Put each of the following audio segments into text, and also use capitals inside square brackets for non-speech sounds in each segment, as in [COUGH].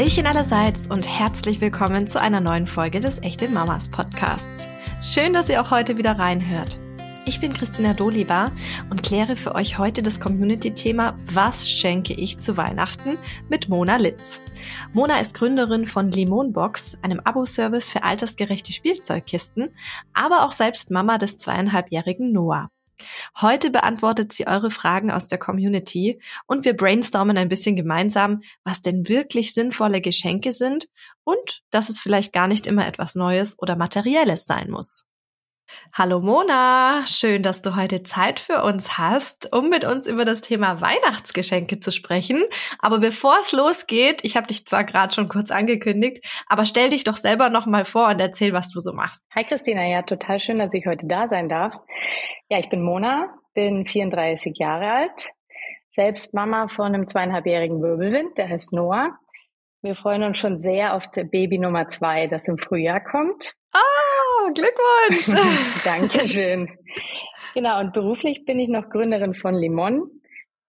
Hallöchen allerseits und herzlich willkommen zu einer neuen Folge des Echte Mamas Podcasts. Schön, dass ihr auch heute wieder reinhört. Ich bin Christina Doliba und kläre für euch heute das Community-Thema Was schenke ich zu Weihnachten mit Mona Litz. Mona ist Gründerin von Limonbox, einem Abo-Service für altersgerechte Spielzeugkisten, aber auch selbst Mama des zweieinhalbjährigen Noah. Heute beantwortet sie eure Fragen aus der Community und wir brainstormen ein bisschen gemeinsam, was denn wirklich sinnvolle Geschenke sind und dass es vielleicht gar nicht immer etwas Neues oder Materielles sein muss. Hallo Mona, schön, dass du heute Zeit für uns hast, um mit uns über das Thema Weihnachtsgeschenke zu sprechen. Aber bevor es losgeht, ich habe dich zwar gerade schon kurz angekündigt, aber stell dich doch selber noch mal vor und erzähl, was du so machst. Hi Christina, ja, total schön, dass ich heute da sein darf. Ja, ich bin Mona, bin 34 Jahre alt, selbst Mama von einem zweieinhalbjährigen Wirbelwind, der heißt Noah. Wir freuen uns schon sehr auf das Baby Nummer zwei, das im Frühjahr kommt. Ah, Glückwunsch! [LAUGHS] Dankeschön. Genau, und beruflich bin ich noch Gründerin von Limon.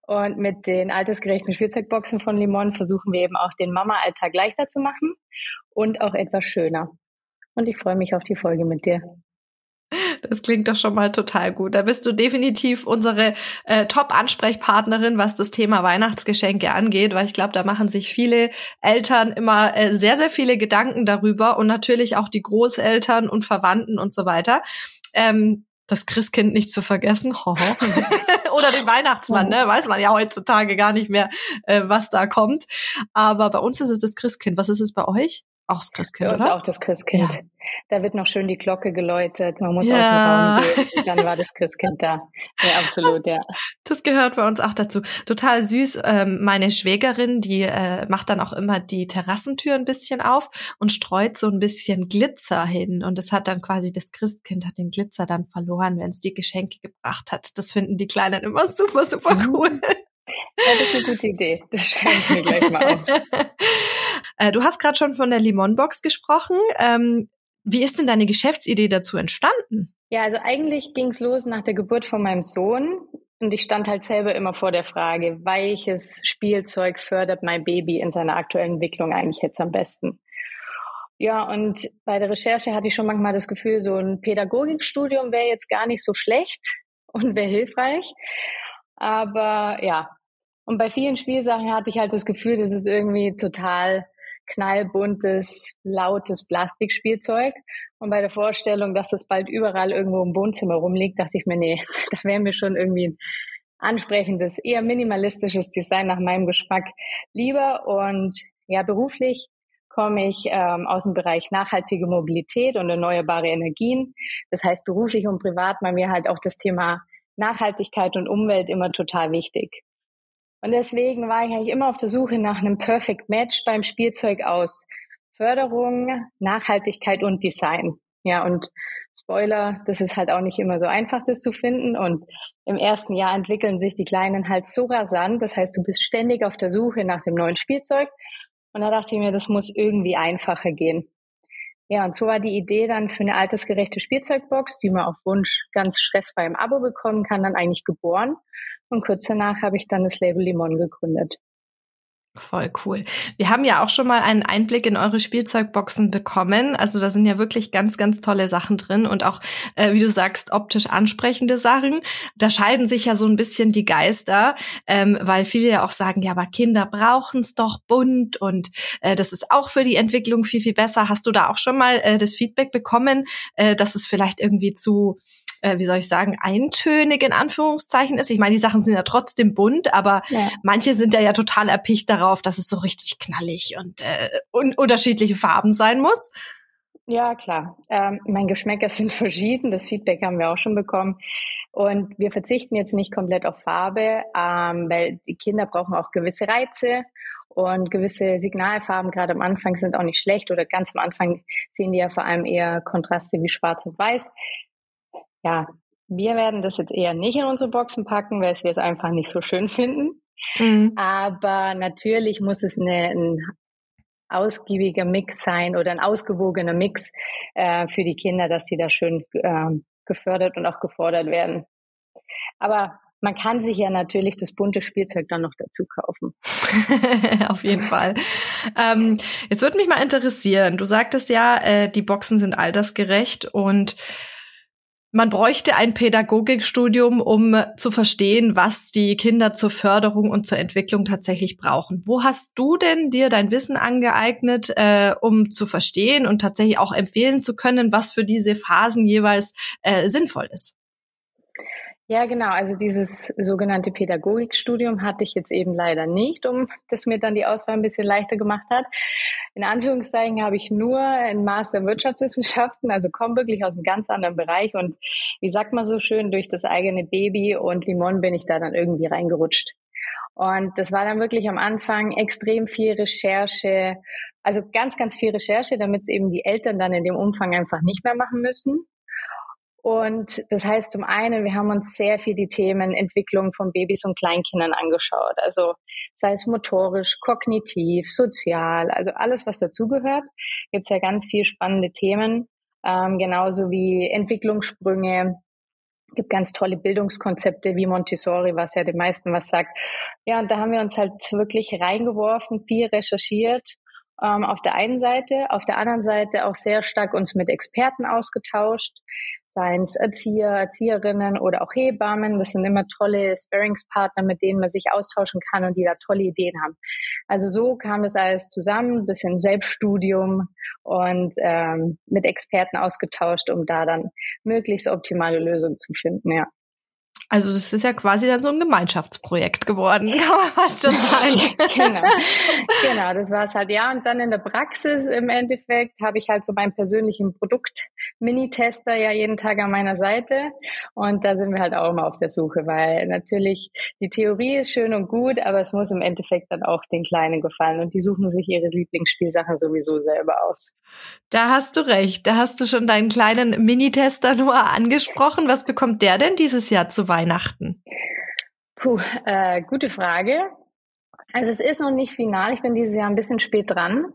Und mit den altersgerechten Spielzeugboxen von Limon versuchen wir eben auch den Mama-Alltag leichter zu machen und auch etwas schöner. Und ich freue mich auf die Folge mit dir. Das klingt doch schon mal total gut. Da bist du definitiv unsere äh, Top-Ansprechpartnerin, was das Thema Weihnachtsgeschenke angeht, weil ich glaube, da machen sich viele Eltern immer äh, sehr, sehr viele Gedanken darüber und natürlich auch die Großeltern und Verwandten und so weiter. Ähm, das Christkind nicht zu vergessen. [LAUGHS] Oder den Weihnachtsmann, ne? Weiß man ja heutzutage gar nicht mehr, äh, was da kommt. Aber bei uns ist es das Christkind. Was ist es bei euch? Auch das Christkind, Bei uns oder? auch das Christkind. Ja. Da wird noch schön die Glocke geläutet. Man muss ja. aus dem Raum gehen. Dann war das Christkind da. Ja, absolut, ja. Das gehört bei uns auch dazu. Total süß. Ähm, meine Schwägerin, die äh, macht dann auch immer die Terrassentür ein bisschen auf und streut so ein bisschen Glitzer hin. Und das hat dann quasi, das Christkind hat den Glitzer dann verloren, wenn es die Geschenke gebracht hat. Das finden die Kleinen immer super, super mhm. cool. Ja, das ist eine gute Idee. Das schreibe ich mir gleich mal auf. [LAUGHS] Äh, du hast gerade schon von der Limonbox gesprochen. Ähm, wie ist denn deine Geschäftsidee dazu entstanden? Ja, also eigentlich ging es los nach der Geburt von meinem Sohn. Und ich stand halt selber immer vor der Frage, welches Spielzeug fördert mein Baby in seiner aktuellen Entwicklung eigentlich jetzt am besten? Ja, und bei der Recherche hatte ich schon manchmal das Gefühl, so ein Pädagogikstudium wäre jetzt gar nicht so schlecht [LAUGHS] und wäre hilfreich. Aber ja, und bei vielen Spielsachen hatte ich halt das Gefühl, das ist irgendwie total knallbuntes, lautes Plastikspielzeug. Und bei der Vorstellung, dass das bald überall irgendwo im Wohnzimmer rumliegt, dachte ich mir, nee, [LAUGHS] da wäre mir schon irgendwie ein ansprechendes, eher minimalistisches Design nach meinem Geschmack lieber. Und ja, beruflich komme ich ähm, aus dem Bereich nachhaltige Mobilität und erneuerbare Energien. Das heißt, beruflich und privat war mir halt auch das Thema Nachhaltigkeit und Umwelt immer total wichtig. Und deswegen war ich eigentlich immer auf der Suche nach einem Perfect Match beim Spielzeug aus Förderung, Nachhaltigkeit und Design. Ja, und Spoiler, das ist halt auch nicht immer so einfach, das zu finden. Und im ersten Jahr entwickeln sich die Kleinen halt so rasant. Das heißt, du bist ständig auf der Suche nach dem neuen Spielzeug. Und da dachte ich mir, das muss irgendwie einfacher gehen. Ja, und so war die Idee dann für eine altersgerechte Spielzeugbox, die man auf Wunsch ganz stressfrei im Abo bekommen kann, dann eigentlich geboren. Und kurz danach habe ich dann das Label Limon gegründet. Voll cool. Wir haben ja auch schon mal einen Einblick in eure Spielzeugboxen bekommen. Also da sind ja wirklich ganz, ganz tolle Sachen drin und auch, äh, wie du sagst, optisch ansprechende Sachen. Da scheiden sich ja so ein bisschen die Geister, ähm, weil viele ja auch sagen, ja, aber Kinder brauchen es doch bunt und äh, das ist auch für die Entwicklung viel, viel besser. Hast du da auch schon mal äh, das Feedback bekommen, äh, dass es vielleicht irgendwie zu äh, wie soll ich sagen, eintönig in Anführungszeichen ist. Ich meine, die Sachen sind ja trotzdem bunt, aber ja. manche sind ja, ja total erpicht darauf, dass es so richtig knallig und äh, un unterschiedliche Farben sein muss. Ja, klar. Ähm, mein Geschmäcker [LAUGHS] sind verschieden. Das Feedback haben wir auch schon bekommen. Und wir verzichten jetzt nicht komplett auf Farbe, ähm, weil die Kinder brauchen auch gewisse Reize und gewisse Signalfarben gerade am Anfang sind auch nicht schlecht oder ganz am Anfang sehen die ja vor allem eher Kontraste wie Schwarz und Weiß ja, wir werden das jetzt eher nicht in unsere Boxen packen, weil wir es einfach nicht so schön finden. Mhm. Aber natürlich muss es eine, ein ausgiebiger Mix sein oder ein ausgewogener Mix äh, für die Kinder, dass sie da schön äh, gefördert und auch gefordert werden. Aber man kann sich ja natürlich das bunte Spielzeug dann noch dazu kaufen. [LAUGHS] Auf jeden Fall. Ähm, jetzt würde mich mal interessieren, du sagtest ja, äh, die Boxen sind altersgerecht und man bräuchte ein Pädagogikstudium, um zu verstehen, was die Kinder zur Förderung und zur Entwicklung tatsächlich brauchen. Wo hast du denn dir dein Wissen angeeignet, äh, um zu verstehen und tatsächlich auch empfehlen zu können, was für diese Phasen jeweils äh, sinnvoll ist? Ja, genau. Also dieses sogenannte Pädagogikstudium hatte ich jetzt eben leider nicht, um das mir dann die Auswahl ein bisschen leichter gemacht hat. In Anführungszeichen habe ich nur einen Master Wirtschaftswissenschaften, also komme wirklich aus einem ganz anderen Bereich und wie sagt man so schön, durch das eigene Baby und Limon bin ich da dann irgendwie reingerutscht. Und das war dann wirklich am Anfang extrem viel Recherche, also ganz, ganz viel Recherche, damit es eben die Eltern dann in dem Umfang einfach nicht mehr machen müssen. Und das heißt zum einen, wir haben uns sehr viel die Themen Entwicklung von Babys und Kleinkindern angeschaut. Also sei es motorisch, kognitiv, sozial, also alles, was dazugehört. Jetzt ja ganz viel spannende Themen, ähm, genauso wie Entwicklungssprünge. Gibt ganz tolle Bildungskonzepte wie Montessori, was ja den meisten was sagt. Ja, und da haben wir uns halt wirklich reingeworfen, viel recherchiert ähm, auf der einen Seite, auf der anderen Seite auch sehr stark uns mit Experten ausgetauscht, seien es Erzieher, Erzieherinnen oder auch Hebammen. Das sind immer tolle Sparringspartner, mit denen man sich austauschen kann und die da tolle Ideen haben. Also so kam das alles zusammen, ein bisschen Selbststudium und ähm, mit Experten ausgetauscht, um da dann möglichst optimale Lösungen zu finden, ja. Also das ist ja quasi dann so ein Gemeinschaftsprojekt geworden, [LAUGHS] kann man fast schon sagen. [LAUGHS] genau. genau, das war es halt. Ja, und dann in der Praxis im Endeffekt habe ich halt so meinen persönlichen Produkt-Mini-Tester ja jeden Tag an meiner Seite. Und da sind wir halt auch immer auf der Suche, weil natürlich die Theorie ist schön und gut, aber es muss im Endeffekt dann auch den Kleinen gefallen. Und die suchen sich ihre Lieblingsspielsachen sowieso selber aus. Da hast du recht. Da hast du schon deinen kleinen Mini-Tester nur angesprochen. Was bekommt der denn dieses Jahr zu Weihnachten? Weihnachten? Puh, äh, gute Frage. Also es ist noch nicht final. Ich bin dieses Jahr ein bisschen spät dran.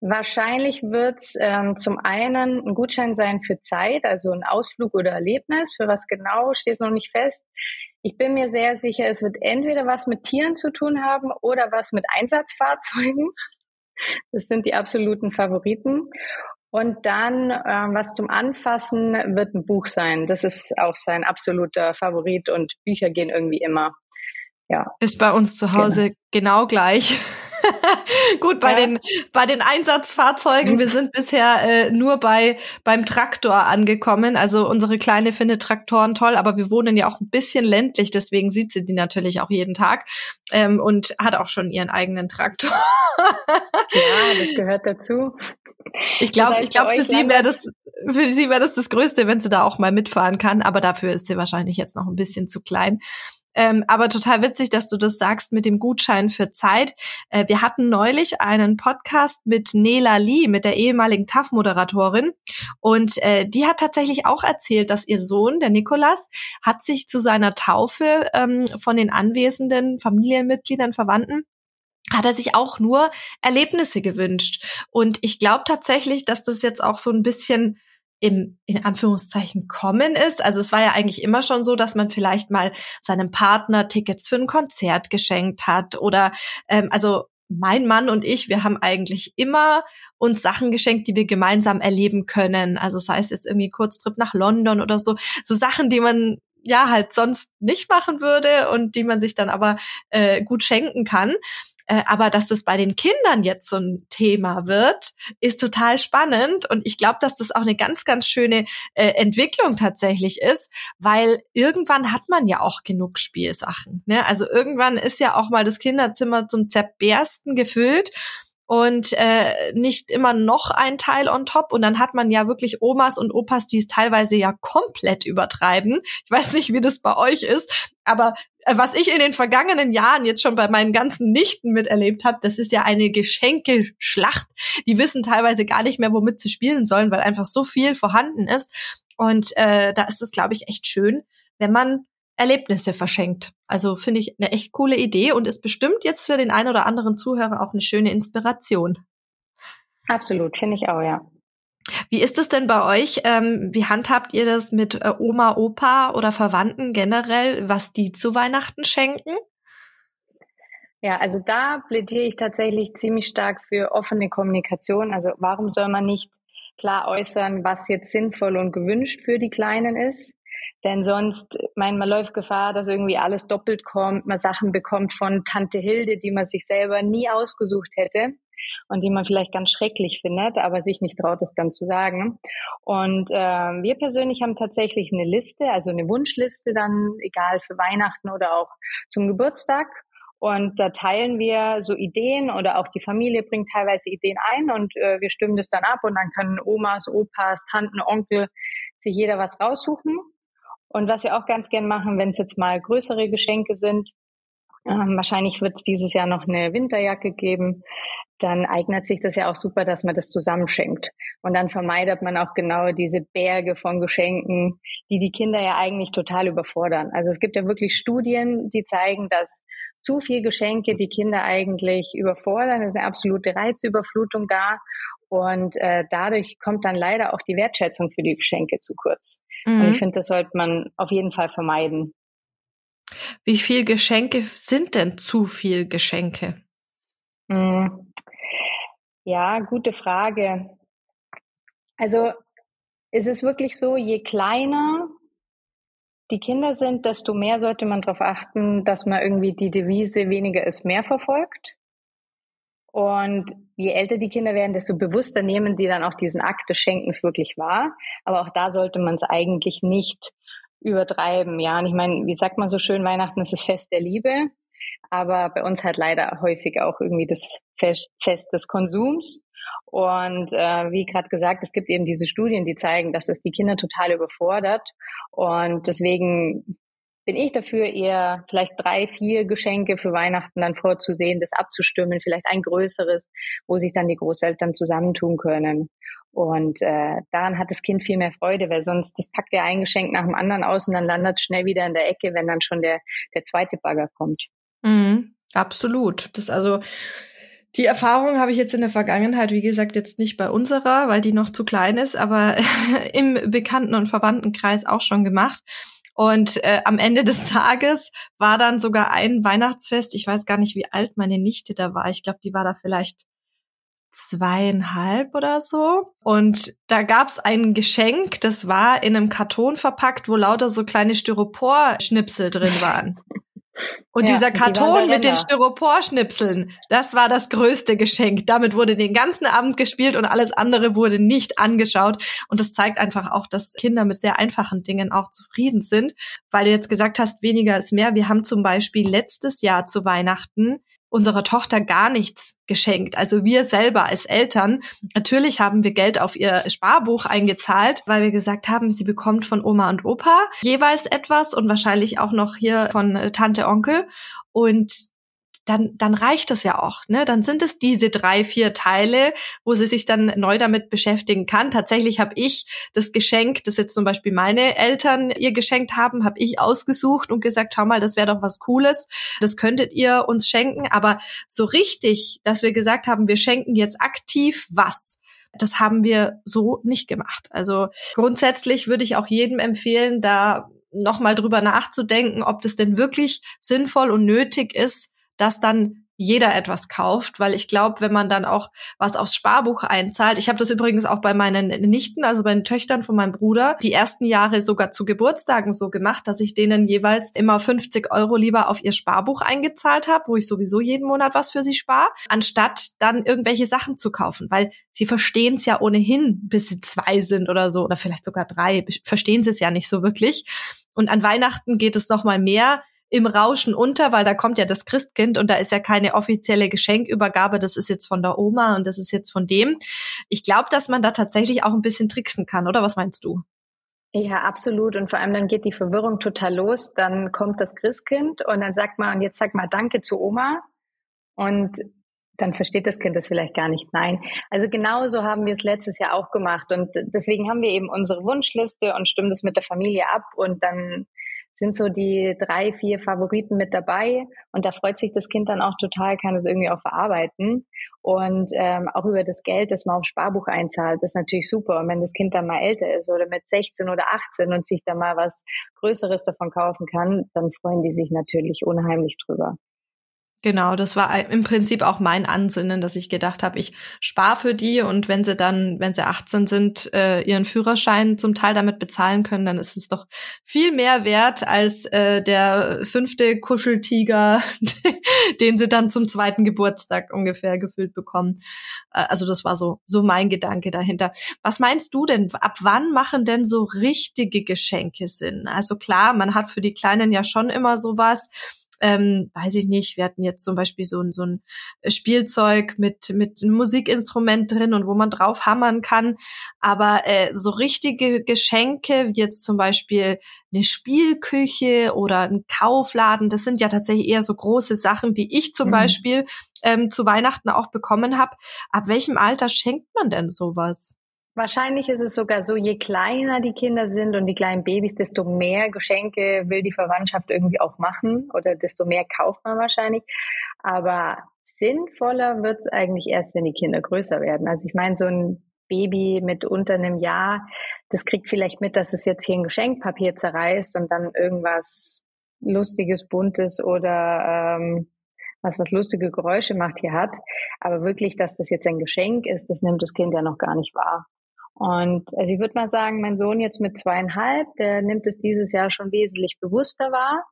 Wahrscheinlich wird es ähm, zum einen ein Gutschein sein für Zeit, also ein Ausflug oder Erlebnis. Für was genau steht noch nicht fest. Ich bin mir sehr sicher, es wird entweder was mit Tieren zu tun haben oder was mit Einsatzfahrzeugen. Das sind die absoluten Favoriten. Und dann, ähm, was zum Anfassen, wird ein Buch sein. Das ist auch sein absoluter Favorit und Bücher gehen irgendwie immer. Ja. Ist bei uns zu Hause genau, genau gleich. [LAUGHS] Gut, bei ja. den bei den Einsatzfahrzeugen, wir sind bisher äh, nur bei beim Traktor angekommen. Also unsere kleine findet Traktoren toll, aber wir wohnen ja auch ein bisschen ländlich, deswegen sieht sie die natürlich auch jeden Tag ähm, und hat auch schon ihren eigenen Traktor. ja, das gehört dazu. Ich glaube, ich glaube, für sie wäre das, für sie wäre das das Größte, wenn sie da auch mal mitfahren kann. Aber dafür ist sie wahrscheinlich jetzt noch ein bisschen zu klein. Ähm, aber total witzig, dass du das sagst mit dem Gutschein für Zeit. Äh, wir hatten neulich einen Podcast mit Nela Lee, mit der ehemaligen TAF-Moderatorin. Und äh, die hat tatsächlich auch erzählt, dass ihr Sohn, der Nikolas, hat sich zu seiner Taufe ähm, von den anwesenden Familienmitgliedern, Verwandten, hat er sich auch nur Erlebnisse gewünscht. Und ich glaube tatsächlich, dass das jetzt auch so ein bisschen im, in Anführungszeichen kommen ist. Also es war ja eigentlich immer schon so, dass man vielleicht mal seinem Partner Tickets für ein Konzert geschenkt hat oder ähm, also mein Mann und ich, wir haben eigentlich immer uns Sachen geschenkt, die wir gemeinsam erleben können. Also sei es jetzt irgendwie Kurztrip nach London oder so, so Sachen, die man ja halt sonst nicht machen würde und die man sich dann aber äh, gut schenken kann. Äh, aber dass das bei den Kindern jetzt so ein Thema wird, ist total spannend. Und ich glaube, dass das auch eine ganz, ganz schöne äh, Entwicklung tatsächlich ist, weil irgendwann hat man ja auch genug Spielsachen. Ne? Also irgendwann ist ja auch mal das Kinderzimmer zum Zerbersten gefüllt und äh, nicht immer noch ein Teil on top. Und dann hat man ja wirklich Omas und Opas, die es teilweise ja komplett übertreiben. Ich weiß nicht, wie das bei euch ist, aber äh, was ich in den vergangenen Jahren jetzt schon bei meinen ganzen Nichten miterlebt habe, das ist ja eine Geschenkeschlacht. Die wissen teilweise gar nicht mehr, womit sie spielen sollen, weil einfach so viel vorhanden ist. Und äh, da ist es, glaube ich, echt schön, wenn man Erlebnisse verschenkt. Also finde ich eine echt coole Idee und ist bestimmt jetzt für den einen oder anderen Zuhörer auch eine schöne Inspiration. Absolut, finde ich auch, ja. Wie ist es denn bei euch? Ähm, wie handhabt ihr das mit äh, Oma, Opa oder Verwandten generell, was die zu Weihnachten schenken? Ja, also da plädiere ich tatsächlich ziemlich stark für offene Kommunikation. Also warum soll man nicht klar äußern, was jetzt sinnvoll und gewünscht für die Kleinen ist? Denn sonst, mein, man läuft Gefahr, dass irgendwie alles doppelt kommt, man Sachen bekommt von Tante Hilde, die man sich selber nie ausgesucht hätte und die man vielleicht ganz schrecklich findet, aber sich nicht traut, es dann zu sagen. Und äh, wir persönlich haben tatsächlich eine Liste, also eine Wunschliste dann, egal für Weihnachten oder auch zum Geburtstag. Und da teilen wir so Ideen oder auch die Familie bringt teilweise Ideen ein und äh, wir stimmen das dann ab und dann können Omas, Opas, Tanten, Onkel sich jeder was raussuchen. Und was wir auch ganz gern machen, wenn es jetzt mal größere Geschenke sind, ähm, wahrscheinlich wird es dieses Jahr noch eine Winterjacke geben, dann eignet sich das ja auch super, dass man das zusammenschenkt. Und dann vermeidet man auch genau diese Berge von Geschenken, die die Kinder ja eigentlich total überfordern. Also es gibt ja wirklich Studien, die zeigen, dass zu viel Geschenke die Kinder eigentlich überfordern. Es ist eine absolute Reizüberflutung da. Und äh, dadurch kommt dann leider auch die Wertschätzung für die Geschenke zu kurz. Mhm. Und ich finde, das sollte man auf jeden Fall vermeiden. Wie viel Geschenke sind denn zu viel Geschenke? Mhm. Ja, gute Frage. Also ist es wirklich so, je kleiner die Kinder sind, desto mehr sollte man darauf achten, dass man irgendwie die Devise weniger ist mehr verfolgt. Und je älter die Kinder werden, desto bewusster nehmen die dann auch diesen Akt des Schenkens wirklich wahr. Aber auch da sollte man es eigentlich nicht übertreiben. Ja, und ich meine, wie sagt man so schön, Weihnachten ist das Fest der Liebe. Aber bei uns halt leider häufig auch irgendwie das Fest, des Konsums. Und äh, wie gerade gesagt, es gibt eben diese Studien, die zeigen, dass das die Kinder total überfordert. Und deswegen bin ich dafür, eher vielleicht drei, vier Geschenke für Weihnachten dann vorzusehen, das abzustimmen, vielleicht ein größeres, wo sich dann die Großeltern zusammentun können. Und äh, daran hat das Kind viel mehr Freude, weil sonst das packt ja ein Geschenk nach dem anderen aus und dann landet schnell wieder in der Ecke, wenn dann schon der, der zweite Bagger kommt. Mhm, absolut. Das also die Erfahrung habe ich jetzt in der Vergangenheit, wie gesagt, jetzt nicht bei unserer, weil die noch zu klein ist, aber [LAUGHS] im Bekannten- und Verwandtenkreis auch schon gemacht. Und äh, am Ende des [LAUGHS] Tages war dann sogar ein Weihnachtsfest. Ich weiß gar nicht, wie alt meine Nichte da war. Ich glaube, die war da vielleicht zweieinhalb oder so. Und da gab's ein Geschenk, das war in einem Karton verpackt, wo lauter so kleine Styropor-Schnipsel drin waren. [LAUGHS] Und ja, dieser Karton mit den Styroporschnipseln, das war das größte Geschenk. Damit wurde den ganzen Abend gespielt und alles andere wurde nicht angeschaut. Und das zeigt einfach auch, dass Kinder mit sehr einfachen Dingen auch zufrieden sind. Weil du jetzt gesagt hast, weniger ist mehr. Wir haben zum Beispiel letztes Jahr zu Weihnachten unserer Tochter gar nichts geschenkt. Also wir selber als Eltern, natürlich haben wir Geld auf ihr Sparbuch eingezahlt, weil wir gesagt haben, sie bekommt von Oma und Opa jeweils etwas und wahrscheinlich auch noch hier von Tante, Onkel. Und dann, dann reicht das ja auch. Ne? Dann sind es diese drei, vier Teile, wo sie sich dann neu damit beschäftigen kann. Tatsächlich habe ich das Geschenk, das jetzt zum Beispiel meine Eltern ihr geschenkt haben, habe ich ausgesucht und gesagt, schau mal, das wäre doch was Cooles. Das könntet ihr uns schenken. Aber so richtig, dass wir gesagt haben, wir schenken jetzt aktiv was. Das haben wir so nicht gemacht. Also grundsätzlich würde ich auch jedem empfehlen, da nochmal drüber nachzudenken, ob das denn wirklich sinnvoll und nötig ist, dass dann jeder etwas kauft, weil ich glaube, wenn man dann auch was aufs Sparbuch einzahlt, ich habe das übrigens auch bei meinen Nichten, also bei den Töchtern von meinem Bruder, die ersten Jahre sogar zu Geburtstagen so gemacht, dass ich denen jeweils immer 50 Euro lieber auf ihr Sparbuch eingezahlt habe, wo ich sowieso jeden Monat was für sie spare, anstatt dann irgendwelche Sachen zu kaufen, weil sie verstehen es ja ohnehin, bis sie zwei sind oder so, oder vielleicht sogar drei, verstehen sie es ja nicht so wirklich. Und an Weihnachten geht es noch mal mehr im Rauschen unter, weil da kommt ja das Christkind und da ist ja keine offizielle Geschenkübergabe. Das ist jetzt von der Oma und das ist jetzt von dem. Ich glaube, dass man da tatsächlich auch ein bisschen tricksen kann, oder was meinst du? Ja, absolut. Und vor allem dann geht die Verwirrung total los. Dann kommt das Christkind und dann sagt man, und jetzt sag mal Danke zu Oma. Und dann versteht das Kind das vielleicht gar nicht. Nein. Also genauso haben wir es letztes Jahr auch gemacht. Und deswegen haben wir eben unsere Wunschliste und stimmen das mit der Familie ab. Und dann sind so die drei, vier Favoriten mit dabei und da freut sich das Kind dann auch total, kann es irgendwie auch verarbeiten und ähm, auch über das Geld, das man auf Sparbuch einzahlt, ist natürlich super. Und wenn das Kind dann mal älter ist oder mit 16 oder 18 und sich da mal was Größeres davon kaufen kann, dann freuen die sich natürlich unheimlich drüber. Genau, das war im Prinzip auch mein Ansinnen, dass ich gedacht habe, ich spare für die und wenn sie dann, wenn sie 18 sind, äh, ihren Führerschein zum Teil damit bezahlen können, dann ist es doch viel mehr wert als äh, der fünfte Kuscheltiger, [LAUGHS] den sie dann zum zweiten Geburtstag ungefähr gefüllt bekommen. Äh, also das war so so mein Gedanke dahinter. Was meinst du denn? Ab wann machen denn so richtige Geschenke Sinn? Also klar, man hat für die Kleinen ja schon immer sowas ähm, weiß ich nicht, wir hatten jetzt zum Beispiel so, ein so ein Spielzeug mit, mit einem Musikinstrument drin und wo man drauf hammern kann. Aber äh, so richtige Geschenke, wie jetzt zum Beispiel eine Spielküche oder ein Kaufladen, das sind ja tatsächlich eher so große Sachen, die ich zum mhm. Beispiel ähm, zu Weihnachten auch bekommen habe. Ab welchem Alter schenkt man denn sowas? Wahrscheinlich ist es sogar so, je kleiner die Kinder sind und die kleinen Babys, desto mehr Geschenke will die Verwandtschaft irgendwie auch machen oder desto mehr kauft man wahrscheinlich. Aber sinnvoller wird es eigentlich erst, wenn die Kinder größer werden. Also ich meine, so ein Baby mit unter einem Jahr, das kriegt vielleicht mit, dass es jetzt hier ein Geschenkpapier zerreißt und dann irgendwas Lustiges, Buntes oder ähm, was was lustige Geräusche macht hier hat. Aber wirklich, dass das jetzt ein Geschenk ist, das nimmt das Kind ja noch gar nicht wahr. Und also ich würde mal sagen, mein Sohn jetzt mit zweieinhalb, der nimmt es dieses Jahr schon wesentlich bewusster wahr.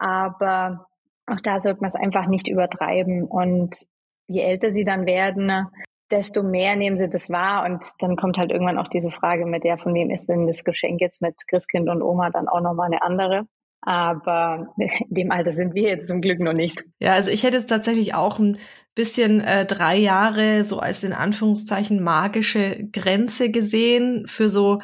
Aber auch da sollte man es einfach nicht übertreiben. Und je älter sie dann werden, desto mehr nehmen sie das wahr. Und dann kommt halt irgendwann auch diese Frage mit der, von wem ist denn das Geschenk jetzt mit Christkind und Oma dann auch nochmal eine andere. Aber in dem Alter sind wir jetzt zum Glück noch nicht. Ja, also ich hätte jetzt tatsächlich auch ein bisschen äh, drei Jahre so als in Anführungszeichen magische Grenze gesehen für so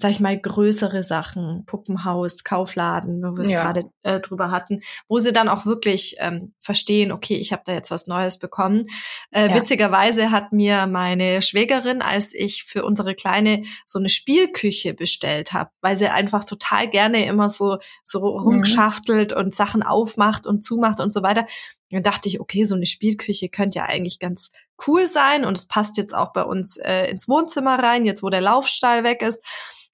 sag ich mal, größere Sachen, Puppenhaus, Kaufladen, wo wir es ja. gerade äh, drüber hatten, wo sie dann auch wirklich ähm, verstehen, okay, ich habe da jetzt was Neues bekommen. Äh, ja. Witzigerweise hat mir meine Schwägerin, als ich für unsere Kleine so eine Spielküche bestellt habe, weil sie einfach total gerne immer so so mhm. rumschaftelt mhm. und Sachen aufmacht und zumacht und so weiter. Dann dachte ich, okay, so eine Spielküche könnte ja eigentlich ganz cool sein und es passt jetzt auch bei uns äh, ins Wohnzimmer rein, jetzt wo der Laufstall weg ist.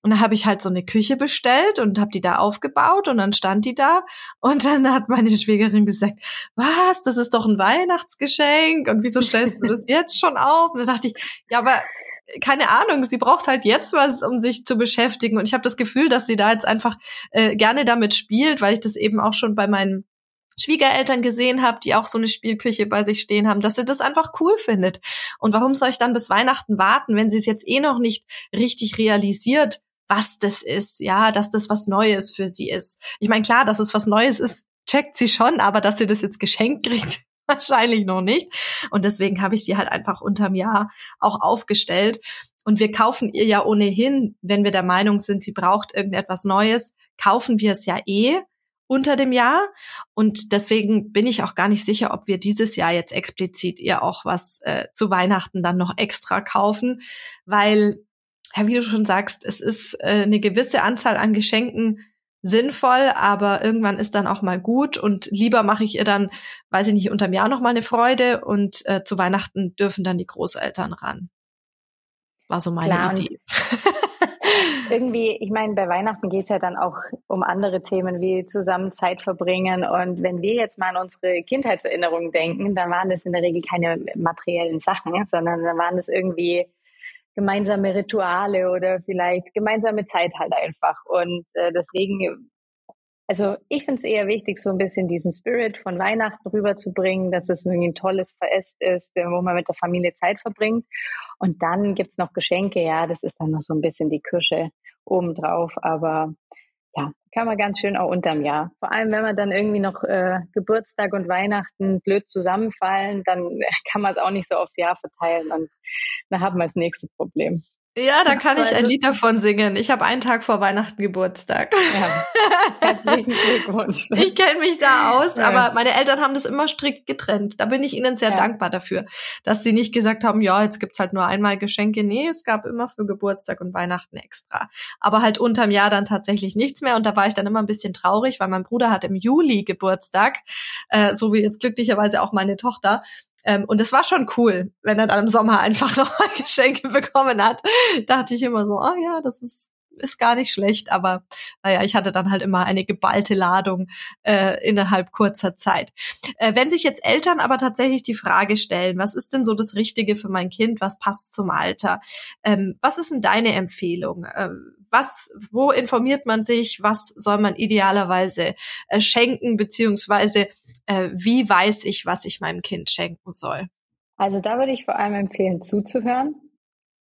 Und da habe ich halt so eine Küche bestellt und habe die da aufgebaut und dann stand die da und dann hat meine Schwägerin gesagt, was, das ist doch ein Weihnachtsgeschenk und wieso stellst du das [LAUGHS] jetzt schon auf? Und da dachte ich, ja, aber keine Ahnung, sie braucht halt jetzt was, um sich zu beschäftigen und ich habe das Gefühl, dass sie da jetzt einfach äh, gerne damit spielt, weil ich das eben auch schon bei meinen Schwiegereltern gesehen habe, die auch so eine Spielküche bei sich stehen haben, dass sie das einfach cool findet. Und warum soll ich dann bis Weihnachten warten, wenn sie es jetzt eh noch nicht richtig realisiert, was das ist, ja, dass das was Neues für sie ist. Ich meine, klar, dass es was Neues ist, checkt sie schon, aber dass sie das jetzt geschenkt kriegt, [LAUGHS] wahrscheinlich noch nicht. Und deswegen habe ich die halt einfach unterm Jahr auch aufgestellt. Und wir kaufen ihr ja ohnehin, wenn wir der Meinung sind, sie braucht irgendetwas Neues, kaufen wir es ja eh unter dem Jahr. Und deswegen bin ich auch gar nicht sicher, ob wir dieses Jahr jetzt explizit ihr auch was äh, zu Weihnachten dann noch extra kaufen, weil ja, wie du schon sagst, es ist äh, eine gewisse Anzahl an Geschenken sinnvoll, aber irgendwann ist dann auch mal gut und lieber mache ich ihr dann, weiß ich nicht, unterm Jahr noch mal eine Freude und äh, zu Weihnachten dürfen dann die Großeltern ran. War so meine Klar, Idee. [LAUGHS] irgendwie, ich meine, bei Weihnachten geht's ja dann auch um andere Themen wie zusammen Zeit verbringen. Und wenn wir jetzt mal an unsere Kindheitserinnerungen denken, dann waren das in der Regel keine materiellen Sachen, sondern dann waren das irgendwie gemeinsame Rituale oder vielleicht gemeinsame Zeit halt einfach. Und äh, deswegen, also ich finde es eher wichtig, so ein bisschen diesen Spirit von Weihnachten rüberzubringen, dass es irgendwie ein tolles Fest ist, äh, wo man mit der Familie Zeit verbringt. Und dann gibt's noch Geschenke, ja, das ist dann noch so ein bisschen die Kirsche obendrauf. Aber ja, kann man ganz schön auch unterm Jahr. Vor allem, wenn man dann irgendwie noch äh, Geburtstag und Weihnachten blöd zusammenfallen, dann [LAUGHS] kann man es auch nicht so aufs Jahr verteilen und dann hat man das nächste Problem. Ja, da kann ich ein Lied davon singen. Ich habe einen Tag vor Weihnachten Geburtstag. Ja. Herzlichen Glückwunsch. [LAUGHS] Ich kenne mich da aus, ja. aber meine Eltern haben das immer strikt getrennt. Da bin ich ihnen sehr ja. dankbar dafür, dass sie nicht gesagt haben, ja, jetzt gibt's halt nur einmal Geschenke. Nee, es gab immer für Geburtstag und Weihnachten extra. Aber halt unterm Jahr dann tatsächlich nichts mehr. Und da war ich dann immer ein bisschen traurig, weil mein Bruder hat im Juli Geburtstag, äh, so wie jetzt glücklicherweise auch meine Tochter. Ähm, und es war schon cool, wenn er dann im Sommer einfach [LAUGHS] nochmal Geschenke bekommen hat. Dachte ich immer so, oh ja, das ist ist gar nicht schlecht, aber naja, ich hatte dann halt immer eine geballte Ladung äh, innerhalb kurzer Zeit. Äh, wenn sich jetzt Eltern aber tatsächlich die Frage stellen, was ist denn so das Richtige für mein Kind, was passt zum Alter? Ähm, was ist denn deine Empfehlung? Ähm, was, wo informiert man sich? Was soll man idealerweise äh, schenken, beziehungsweise äh, wie weiß ich, was ich meinem Kind schenken soll? Also da würde ich vor allem empfehlen, zuzuhören.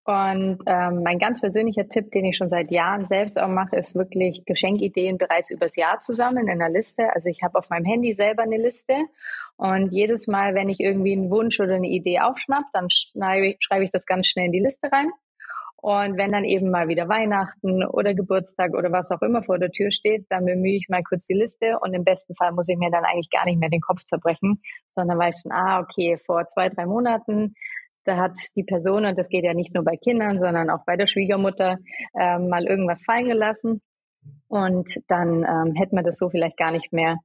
Und ähm, mein ganz persönlicher Tipp, den ich schon seit Jahren selbst auch mache, ist wirklich Geschenkideen bereits übers Jahr zusammen in einer Liste. Also ich habe auf meinem Handy selber eine Liste. Und jedes Mal, wenn ich irgendwie einen Wunsch oder eine Idee aufschnapp, dann schreibe ich das ganz schnell in die Liste rein. Und wenn dann eben mal wieder Weihnachten oder Geburtstag oder was auch immer vor der Tür steht, dann bemühe ich mal kurz die Liste. Und im besten Fall muss ich mir dann eigentlich gar nicht mehr den Kopf zerbrechen, sondern weiß schon, ah, okay, vor zwei, drei Monaten, da hat die Person, und das geht ja nicht nur bei Kindern, sondern auch bei der Schwiegermutter, äh, mal irgendwas fallen gelassen. Und dann ähm, hätten wir das so vielleicht gar nicht mehr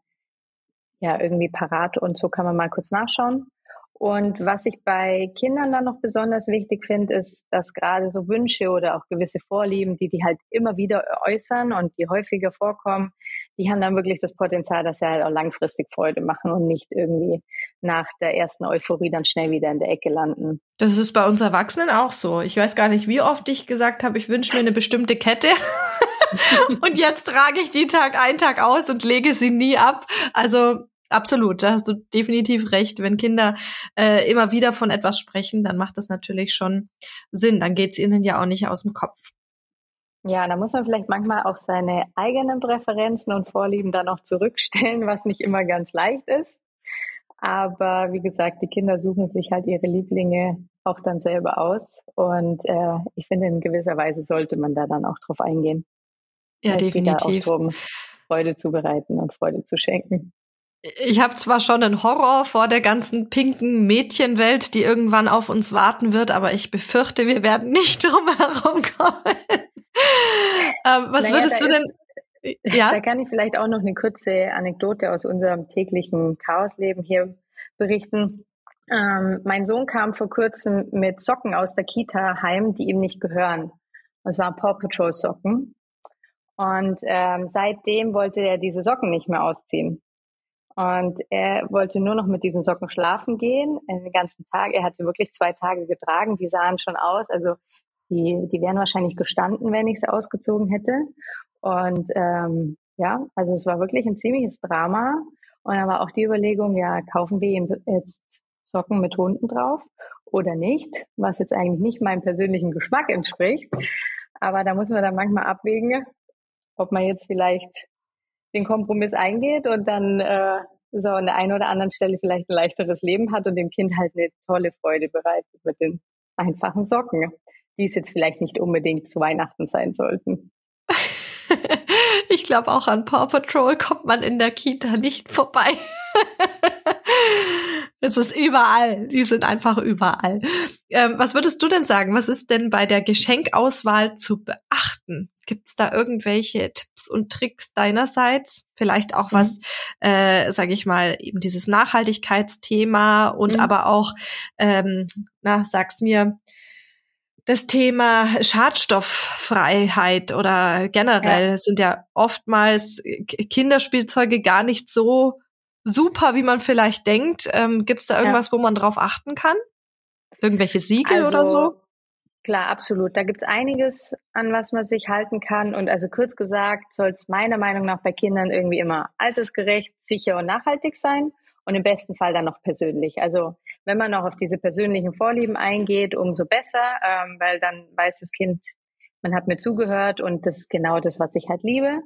ja, irgendwie parat und so kann man mal kurz nachschauen. Und was ich bei Kindern dann noch besonders wichtig finde, ist, dass gerade so Wünsche oder auch gewisse Vorlieben, die die halt immer wieder äußern und die häufiger vorkommen, die haben dann wirklich das Potenzial, dass sie halt auch langfristig Freude machen und nicht irgendwie nach der ersten Euphorie dann schnell wieder in der Ecke landen. Das ist bei uns Erwachsenen auch so. Ich weiß gar nicht, wie oft ich gesagt habe, ich wünsche mir eine bestimmte Kette. [LAUGHS] und jetzt trage ich die Tag ein, Tag aus und lege sie nie ab. Also Absolut, da hast du definitiv recht. Wenn Kinder äh, immer wieder von etwas sprechen, dann macht das natürlich schon Sinn. Dann geht's ihnen ja auch nicht aus dem Kopf. Ja, da muss man vielleicht manchmal auch seine eigenen Präferenzen und Vorlieben dann auch zurückstellen, [LAUGHS] was nicht immer ganz leicht ist. Aber wie gesagt, die Kinder suchen sich halt ihre Lieblinge auch dann selber aus. Und äh, ich finde, in gewisser Weise sollte man da dann auch drauf eingehen. Ja, definitiv. Darum, Freude zu bereiten und Freude zu schenken. Ich habe zwar schon einen Horror vor der ganzen pinken Mädchenwelt, die irgendwann auf uns warten wird, aber ich befürchte, wir werden nicht [LAUGHS] drum herum kommen. Ähm, was naja, würdest du denn? Ist, ja? Da kann ich vielleicht auch noch eine kurze Anekdote aus unserem täglichen Chaosleben hier berichten. Ähm, mein Sohn kam vor kurzem mit Socken aus der Kita heim, die ihm nicht gehören. Und es waren Paw Patrol Socken. Und ähm, seitdem wollte er diese Socken nicht mehr ausziehen. Und er wollte nur noch mit diesen Socken schlafen gehen, den ganzen Tag. Er hat sie wirklich zwei Tage getragen. Die sahen schon aus, also die, die wären wahrscheinlich gestanden, wenn ich sie ausgezogen hätte. Und ähm, ja, also es war wirklich ein ziemliches Drama. Und da war auch die Überlegung, ja, kaufen wir ihm jetzt Socken mit Hunden drauf oder nicht, was jetzt eigentlich nicht meinem persönlichen Geschmack entspricht. Aber da muss man dann manchmal abwägen, ob man jetzt vielleicht den Kompromiss eingeht und dann äh, so an der einen oder anderen Stelle vielleicht ein leichteres Leben hat und dem Kind halt eine tolle Freude bereitet mit den einfachen Socken, die es jetzt vielleicht nicht unbedingt zu Weihnachten sein sollten. [LAUGHS] ich glaube, auch an Paw Patrol kommt man in der Kita nicht vorbei. [LAUGHS] Es ist überall. Die sind einfach überall. Ähm, was würdest du denn sagen? Was ist denn bei der Geschenkauswahl zu beachten? Gibt es da irgendwelche Tipps und Tricks deinerseits? Vielleicht auch was, mhm. äh, sage ich mal, eben dieses Nachhaltigkeitsthema und mhm. aber auch, ähm, na, sag's mir, das Thema Schadstofffreiheit oder generell ja. sind ja oftmals Kinderspielzeuge gar nicht so super, wie man vielleicht denkt. Ähm, Gibt es da irgendwas, ja. wo man drauf achten kann? Irgendwelche Siegel also, oder so? Klar, absolut. Da gibt's einiges, an was man sich halten kann. Und also kurz gesagt, soll es meiner Meinung nach bei Kindern irgendwie immer altersgerecht, sicher und nachhaltig sein. Und im besten Fall dann noch persönlich. Also wenn man noch auf diese persönlichen Vorlieben eingeht, umso besser, ähm, weil dann weiß das Kind, man hat mir zugehört und das ist genau das, was ich halt liebe.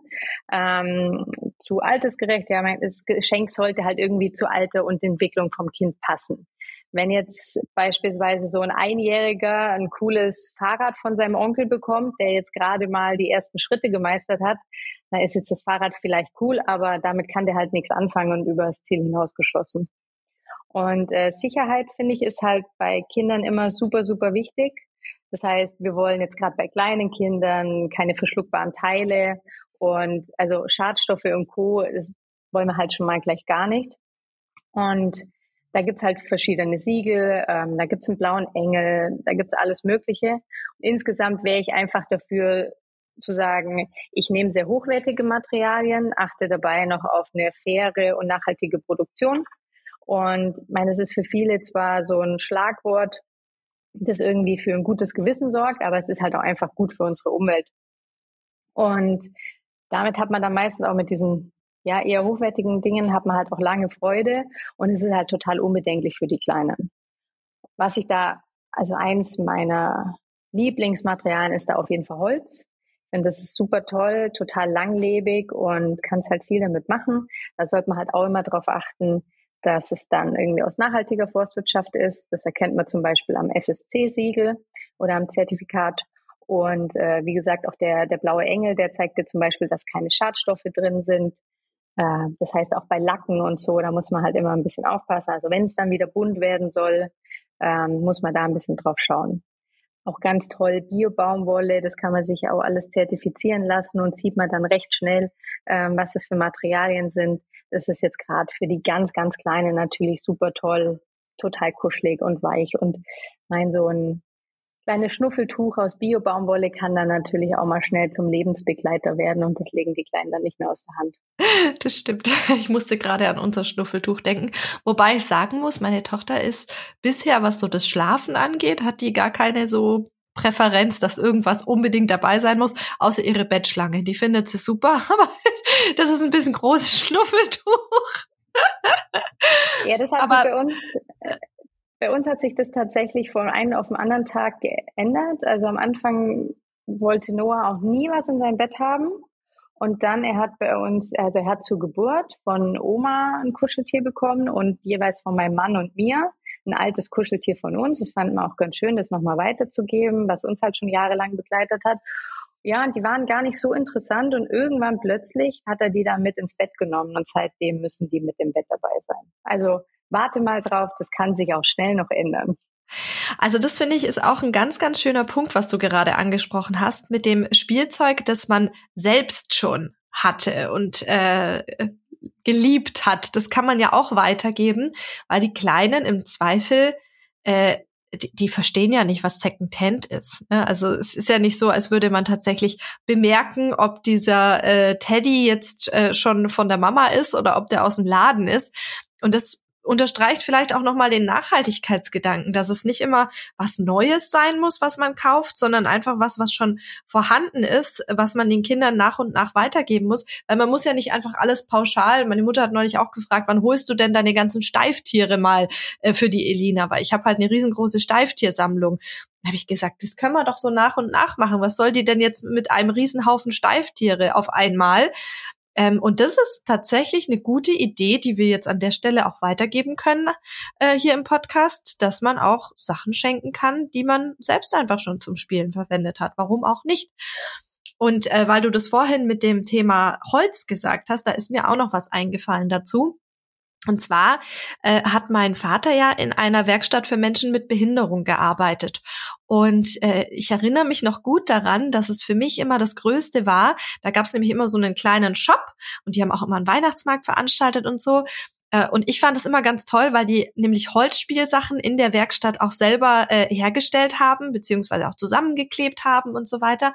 Ähm, zu altersgerecht, ja, mein, das Geschenk sollte halt irgendwie zu Alter und Entwicklung vom Kind passen. Wenn jetzt beispielsweise so ein Einjähriger ein cooles Fahrrad von seinem Onkel bekommt, der jetzt gerade mal die ersten Schritte gemeistert hat, dann ist jetzt das Fahrrad vielleicht cool, aber damit kann der halt nichts anfangen und über das Ziel hinausgeschossen. Und äh, Sicherheit, finde ich, ist halt bei Kindern immer super, super wichtig. Das heißt, wir wollen jetzt gerade bei kleinen Kindern keine verschluckbaren Teile und also Schadstoffe und Co. Das wollen wir halt schon mal gleich gar nicht. Und da gibt's halt verschiedene Siegel, ähm, da gibt's einen blauen Engel, da gibt's alles Mögliche. Und insgesamt wäre ich einfach dafür zu sagen, ich nehme sehr hochwertige Materialien, achte dabei noch auf eine faire und nachhaltige Produktion. Und ich meine, es ist für viele zwar so ein Schlagwort, das irgendwie für ein gutes Gewissen sorgt, aber es ist halt auch einfach gut für unsere Umwelt. Und damit hat man dann meistens auch mit diesen ja eher hochwertigen Dingen hat man halt auch lange Freude und es ist halt total unbedenklich für die Kleinen. Was ich da, also eins meiner Lieblingsmaterialien ist da auf jeden Fall Holz. Und das ist super toll, total langlebig und kannst halt viel damit machen. Da sollte man halt auch immer darauf achten, dass es dann irgendwie aus nachhaltiger Forstwirtschaft ist. Das erkennt man zum Beispiel am FSC-Siegel oder am Zertifikat. Und äh, wie gesagt, auch der, der blaue Engel, der zeigt dir zum Beispiel, dass keine Schadstoffe drin sind. Äh, das heißt auch bei Lacken und so, da muss man halt immer ein bisschen aufpassen. Also wenn es dann wieder bunt werden soll, ähm, muss man da ein bisschen drauf schauen. Auch ganz toll Bio-Baumwolle, das kann man sich auch alles zertifizieren lassen und sieht man dann recht schnell, ähm, was es für Materialien sind ist es jetzt gerade für die ganz, ganz Kleine natürlich super toll, total kuschelig und weich. Und mein so ein kleines Schnuffeltuch aus Bio-Baumwolle kann dann natürlich auch mal schnell zum Lebensbegleiter werden und das legen die Kleinen dann nicht mehr aus der Hand. [LAUGHS] Das stimmt. [LAUGHS] Ich musste gerade an unser Schnuffeltuch denken. Wobei ich sagen muss, meine Tochter ist bisher, was so das Schlafen angeht, hat die gar keine so Präferenz, dass irgendwas unbedingt dabei sein muss, außer ihre Bettschlange. Die findet sie super, [LAUGHS] aber das ist ein bisschen großes Schnuffeltuch. Ja, das hat aber, sich bei uns, äh, bei uns hat sich das tatsächlich von einem auf den anderen Tag geändert. Also am Anfang wollte Noah auch nie was in seinem Bett haben. Und dann, er hat bei uns, also er hat zur Geburt von Oma ein Kuscheltier bekommen und jeweils von meinem Mann und mir ein altes Kuscheltier von uns. Das fanden wir auch ganz schön, das nochmal weiterzugeben, was uns halt schon jahrelang begleitet hat. Ja, und die waren gar nicht so interessant und irgendwann plötzlich hat er die da mit ins Bett genommen und seitdem müssen die mit dem Bett dabei sein. Also warte mal drauf, das kann sich auch schnell noch ändern. Also das finde ich ist auch ein ganz, ganz schöner Punkt, was du gerade angesprochen hast mit dem Spielzeug, das man selbst schon hatte und äh, geliebt hat. Das kann man ja auch weitergeben, weil die Kleinen im Zweifel äh, die, die verstehen ja nicht, was Secondhand ist. Ne? Also es ist ja nicht so, als würde man tatsächlich bemerken, ob dieser äh, Teddy jetzt äh, schon von der Mama ist oder ob der aus dem Laden ist. Und das unterstreicht vielleicht auch nochmal den Nachhaltigkeitsgedanken, dass es nicht immer was Neues sein muss, was man kauft, sondern einfach was, was schon vorhanden ist, was man den Kindern nach und nach weitergeben muss. Weil man muss ja nicht einfach alles pauschal. Meine Mutter hat neulich auch gefragt, wann holst du denn deine ganzen Steiftiere mal äh, für die Elina? Weil ich habe halt eine riesengroße Steiftiersammlung. Da habe ich gesagt, das können wir doch so nach und nach machen. Was soll die denn jetzt mit einem Riesenhaufen Steiftiere auf einmal? Ähm, und das ist tatsächlich eine gute Idee, die wir jetzt an der Stelle auch weitergeben können äh, hier im Podcast, dass man auch Sachen schenken kann, die man selbst einfach schon zum Spielen verwendet hat. Warum auch nicht? Und äh, weil du das vorhin mit dem Thema Holz gesagt hast, da ist mir auch noch was eingefallen dazu. Und zwar äh, hat mein Vater ja in einer Werkstatt für Menschen mit Behinderung gearbeitet. Und äh, ich erinnere mich noch gut daran, dass es für mich immer das Größte war. Da gab es nämlich immer so einen kleinen Shop und die haben auch immer einen Weihnachtsmarkt veranstaltet und so. Äh, und ich fand es immer ganz toll, weil die nämlich Holzspielsachen in der Werkstatt auch selber äh, hergestellt haben, beziehungsweise auch zusammengeklebt haben und so weiter.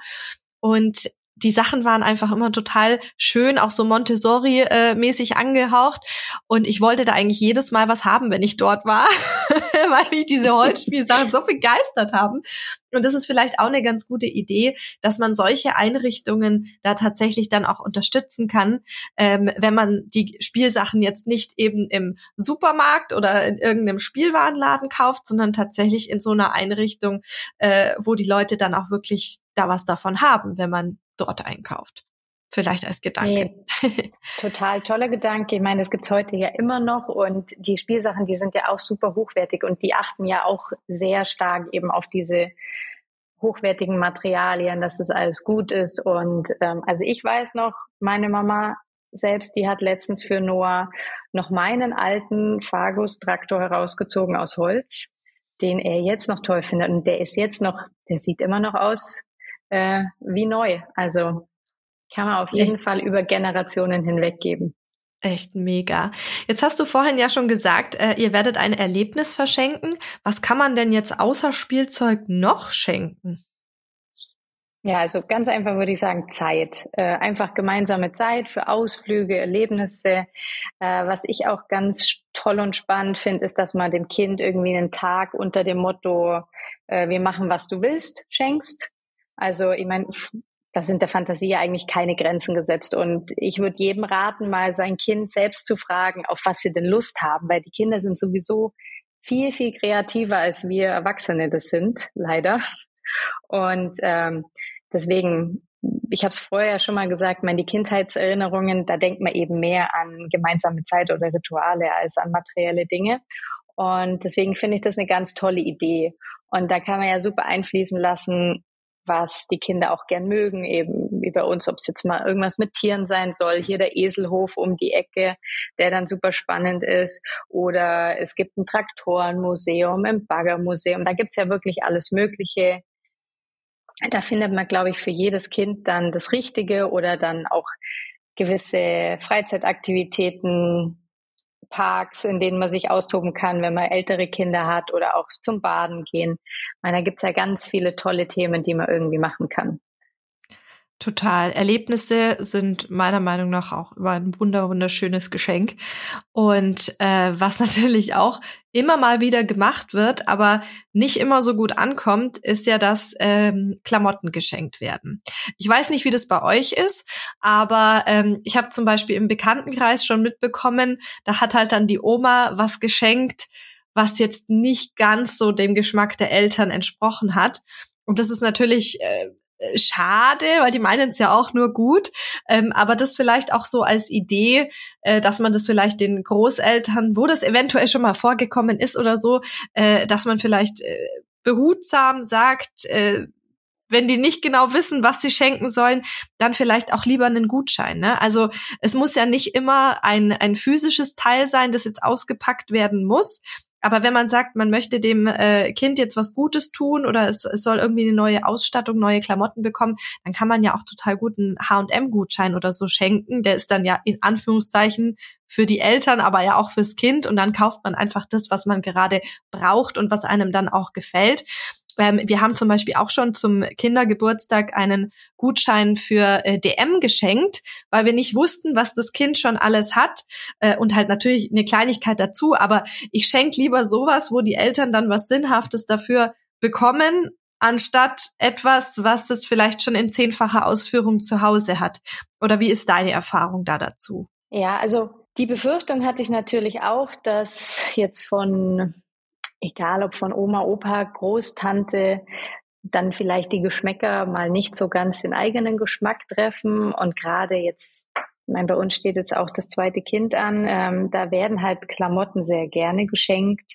Und die Sachen waren einfach immer total schön, auch so Montessori-mäßig angehaucht. Und ich wollte da eigentlich jedes Mal was haben, wenn ich dort war, [LAUGHS] weil mich diese Holzspielsachen so begeistert haben. Und das ist vielleicht auch eine ganz gute Idee, dass man solche Einrichtungen da tatsächlich dann auch unterstützen kann, ähm, wenn man die Spielsachen jetzt nicht eben im Supermarkt oder in irgendeinem Spielwarenladen kauft, sondern tatsächlich in so einer Einrichtung, äh, wo die Leute dann auch wirklich da was davon haben, wenn man dort einkauft. Vielleicht als Gedanke. Nee, total toller Gedanke. Ich meine, das gibt's heute ja immer noch und die Spielsachen, die sind ja auch super hochwertig und die achten ja auch sehr stark eben auf diese hochwertigen Materialien, dass das alles gut ist. Und ähm, also ich weiß noch, meine Mama selbst, die hat letztens für Noah noch meinen alten Fagus-Traktor herausgezogen aus Holz, den er jetzt noch toll findet. Und der ist jetzt noch, der sieht immer noch aus äh, wie neu. Also kann man auf jeden Echt? Fall über Generationen hinweg geben. Echt mega. Jetzt hast du vorhin ja schon gesagt, äh, ihr werdet ein Erlebnis verschenken. Was kann man denn jetzt außer Spielzeug noch schenken? Ja, also ganz einfach würde ich sagen Zeit. Äh, einfach gemeinsame Zeit für Ausflüge, Erlebnisse. Äh, was ich auch ganz toll und spannend finde, ist, dass man dem Kind irgendwie einen Tag unter dem Motto, äh, wir machen, was du willst, schenkst. Also ich meine, da sind der Fantasie eigentlich keine Grenzen gesetzt. Und ich würde jedem raten, mal sein Kind selbst zu fragen, auf was sie denn Lust haben, weil die Kinder sind sowieso viel, viel kreativer, als wir Erwachsene das sind, leider. Und ähm, deswegen, ich habe es vorher schon mal gesagt, meine die Kindheitserinnerungen, da denkt man eben mehr an gemeinsame Zeit oder Rituale als an materielle Dinge. Und deswegen finde ich das eine ganz tolle Idee. Und da kann man ja super einfließen lassen, was die Kinder auch gern mögen, eben wie bei uns, ob es jetzt mal irgendwas mit Tieren sein soll, hier der Eselhof um die Ecke, der dann super spannend ist, oder es gibt ein Traktorenmuseum, ein Baggermuseum, da gibt's ja wirklich alles Mögliche. Da findet man, glaube ich, für jedes Kind dann das Richtige oder dann auch gewisse Freizeitaktivitäten, Parks, in denen man sich austoben kann, wenn man ältere Kinder hat oder auch zum Baden gehen. Ich meine, da gibt's ja ganz viele tolle Themen, die man irgendwie machen kann. Total. Erlebnisse sind meiner Meinung nach auch immer ein wunder wunderschönes Geschenk. Und äh, was [LAUGHS] natürlich auch immer mal wieder gemacht wird, aber nicht immer so gut ankommt, ist ja, dass ähm, Klamotten geschenkt werden. Ich weiß nicht, wie das bei euch ist, aber ähm, ich habe zum Beispiel im Bekanntenkreis schon mitbekommen, da hat halt dann die Oma was geschenkt, was jetzt nicht ganz so dem Geschmack der Eltern entsprochen hat. Und das ist natürlich äh, schade, weil die meinen es ja auch nur gut. Ähm, aber das vielleicht auch so als Idee, äh, dass man das vielleicht den Großeltern, wo das eventuell schon mal vorgekommen ist oder so, äh, dass man vielleicht äh, behutsam sagt, äh, wenn die nicht genau wissen, was sie schenken sollen, dann vielleicht auch lieber einen Gutschein. Ne? Also es muss ja nicht immer ein, ein physisches Teil sein, das jetzt ausgepackt werden muss, aber wenn man sagt, man möchte dem äh, Kind jetzt was Gutes tun oder es, es soll irgendwie eine neue Ausstattung, neue Klamotten bekommen, dann kann man ja auch total gut einen H&M-Gutschein oder so schenken. Der ist dann ja in Anführungszeichen für die Eltern, aber ja auch fürs Kind. Und dann kauft man einfach das, was man gerade braucht und was einem dann auch gefällt. Ähm, wir haben zum Beispiel auch schon zum Kindergeburtstag einen Gutschein für äh, DM geschenkt, weil wir nicht wussten, was das Kind schon alles hat äh, und halt natürlich eine Kleinigkeit dazu. Aber ich schenke lieber sowas, wo die Eltern dann was Sinnhaftes dafür bekommen, anstatt etwas, was es vielleicht schon in zehnfacher Ausführung zu Hause hat. Oder wie ist deine Erfahrung da dazu? Ja, also die Befürchtung hatte ich natürlich auch, dass jetzt von egal ob von Oma, Opa, Großtante, dann vielleicht die Geschmäcker mal nicht so ganz den eigenen Geschmack treffen. Und gerade jetzt, ich meine, bei uns steht jetzt auch das zweite Kind an, ähm, da werden halt Klamotten sehr gerne geschenkt.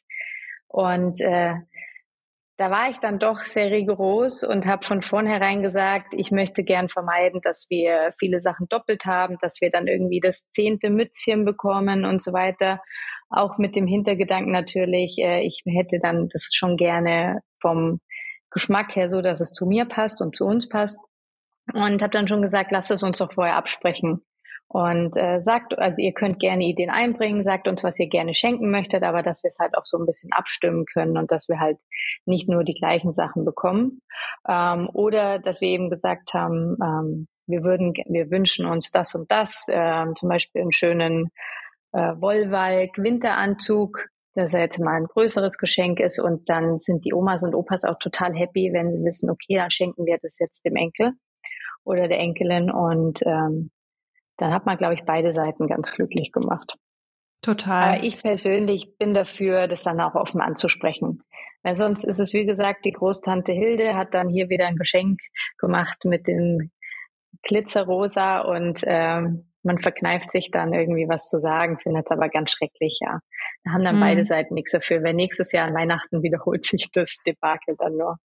Und äh, da war ich dann doch sehr rigoros und habe von vornherein gesagt, ich möchte gern vermeiden, dass wir viele Sachen doppelt haben, dass wir dann irgendwie das zehnte Mützchen bekommen und so weiter. Auch mit dem Hintergedanken natürlich, äh, ich hätte dann das schon gerne vom Geschmack her so, dass es zu mir passt und zu uns passt. Und habe dann schon gesagt, lasst es uns doch vorher absprechen. Und äh, sagt, also ihr könnt gerne Ideen einbringen, sagt uns, was ihr gerne schenken möchtet, aber dass wir es halt auch so ein bisschen abstimmen können und dass wir halt nicht nur die gleichen Sachen bekommen. Ähm, oder dass wir eben gesagt haben, ähm, wir würden, wir wünschen uns das und das, ähm, zum Beispiel einen schönen äh, Wollwalk, Winteranzug, dass er jetzt mal ein größeres Geschenk ist und dann sind die Omas und Opas auch total happy, wenn sie wissen, okay, dann schenken wir das jetzt dem Enkel oder der Enkelin und ähm, dann hat man, glaube ich, beide Seiten ganz glücklich gemacht. Total. Aber ich persönlich bin dafür, das dann auch offen anzusprechen. Weil sonst ist es, wie gesagt, die Großtante Hilde hat dann hier wieder ein Geschenk gemacht mit dem glitzerrosa und ähm, man verkneift sich dann irgendwie was zu sagen, findet es aber ganz schrecklich, ja. Da haben dann mhm. beide Seiten nichts dafür. Wenn nächstes Jahr an Weihnachten wiederholt sich das Debakel dann nur.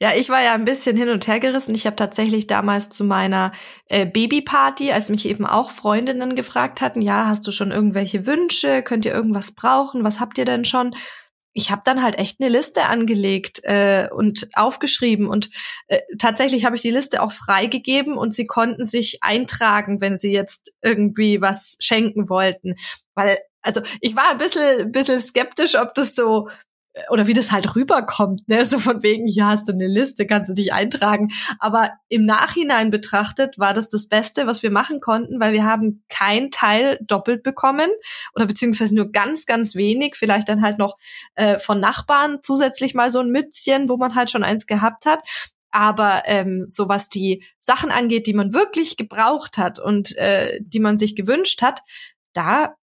Ja, ich war ja ein bisschen hin und her gerissen. Ich habe tatsächlich damals zu meiner äh, Babyparty, als mich eben auch Freundinnen gefragt hatten, ja, hast du schon irgendwelche Wünsche? Könnt ihr irgendwas brauchen? Was habt ihr denn schon? Ich habe dann halt echt eine Liste angelegt äh, und aufgeschrieben und äh, tatsächlich habe ich die Liste auch freigegeben und sie konnten sich eintragen, wenn sie jetzt irgendwie was schenken wollten, weil also ich war ein bisschen, bisschen skeptisch, ob das so oder wie das halt rüberkommt, ne? So von wegen, ja, hast du eine Liste, kannst du dich eintragen. Aber im Nachhinein betrachtet war das das Beste, was wir machen konnten, weil wir haben kein Teil doppelt bekommen oder beziehungsweise nur ganz, ganz wenig, vielleicht dann halt noch äh, von Nachbarn zusätzlich mal so ein Mützchen, wo man halt schon eins gehabt hat. Aber ähm, so was die Sachen angeht, die man wirklich gebraucht hat und äh, die man sich gewünscht hat, da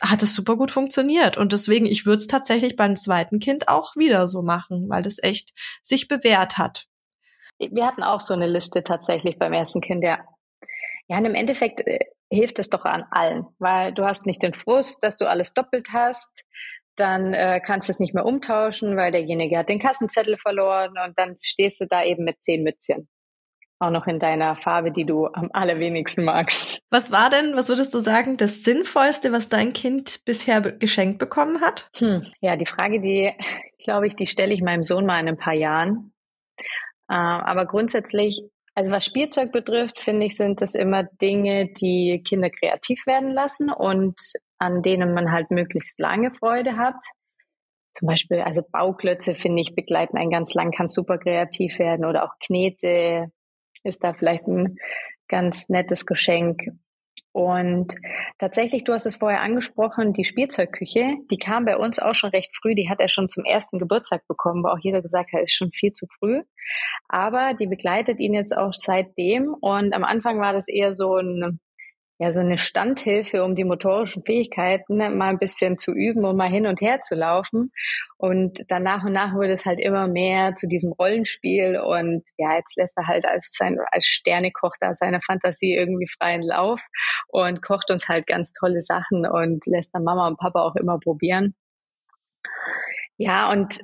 hat es super gut funktioniert. Und deswegen, ich würde es tatsächlich beim zweiten Kind auch wieder so machen, weil das echt sich bewährt hat. Wir hatten auch so eine Liste tatsächlich beim ersten Kind, ja. Ja, und im Endeffekt äh, hilft es doch an allen, weil du hast nicht den Frust, dass du alles doppelt hast. Dann äh, kannst du es nicht mehr umtauschen, weil derjenige hat den Kassenzettel verloren und dann stehst du da eben mit zehn Mützchen auch noch in deiner Farbe, die du am allerwenigsten magst. Was war denn, was würdest du sagen, das Sinnvollste, was dein Kind bisher geschenkt bekommen hat? Hm, ja, die Frage, die, glaube ich, die stelle ich meinem Sohn mal in ein paar Jahren. Äh, aber grundsätzlich, also was Spielzeug betrifft, finde ich, sind das immer Dinge, die Kinder kreativ werden lassen und an denen man halt möglichst lange Freude hat. Zum Beispiel, also Bauklötze, finde ich, begleiten einen ganz lang, kann super kreativ werden oder auch Knete, ist da vielleicht ein ganz nettes Geschenk. Und tatsächlich, du hast es vorher angesprochen, die Spielzeugküche, die kam bei uns auch schon recht früh. Die hat er schon zum ersten Geburtstag bekommen, wo auch jeder gesagt hat, ist schon viel zu früh. Aber die begleitet ihn jetzt auch seitdem. Und am Anfang war das eher so ein ja so eine Standhilfe, um die motorischen Fähigkeiten ne, mal ein bisschen zu üben und mal hin und her zu laufen. Und dann nach und nach wurde es halt immer mehr zu diesem Rollenspiel und ja, jetzt lässt er halt als sein als Sternekoch da seine Fantasie irgendwie freien Lauf und kocht uns halt ganz tolle Sachen und lässt dann Mama und Papa auch immer probieren. Ja, und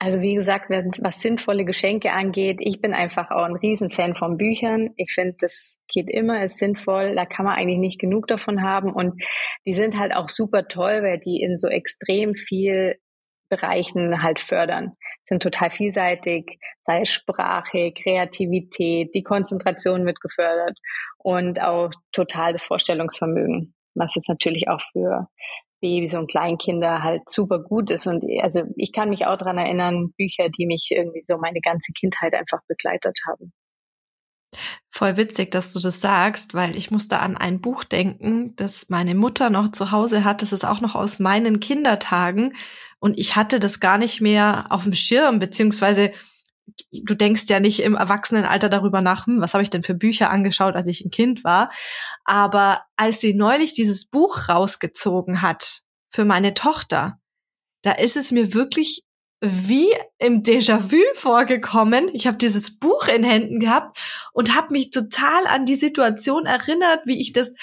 also wie gesagt, was sinnvolle Geschenke angeht, ich bin einfach auch ein Riesenfan von Büchern. Ich finde, das geht immer, ist sinnvoll. Da kann man eigentlich nicht genug davon haben. Und die sind halt auch super toll, weil die in so extrem viel Bereichen halt fördern. Sind total vielseitig, sei es Sprache, Kreativität, die Konzentration wird gefördert und auch total das Vorstellungsvermögen, was jetzt natürlich auch für Babys und Kleinkinder halt super gut ist. Und also ich kann mich auch dran erinnern, Bücher, die mich irgendwie so meine ganze Kindheit einfach begleitet haben. Voll witzig, dass du das sagst, weil ich musste an ein Buch denken, das meine Mutter noch zu Hause hat. Das ist auch noch aus meinen Kindertagen. Und ich hatte das gar nicht mehr auf dem Schirm, beziehungsweise du denkst ja nicht im Erwachsenenalter darüber nach, hm, was habe ich denn für Bücher angeschaut, als ich ein Kind war. Aber als sie neulich dieses Buch rausgezogen hat für meine Tochter, da ist es mir wirklich wie im Déjà-vu vorgekommen. Ich habe dieses Buch in Händen gehabt und habe mich total an die Situation erinnert, wie ich das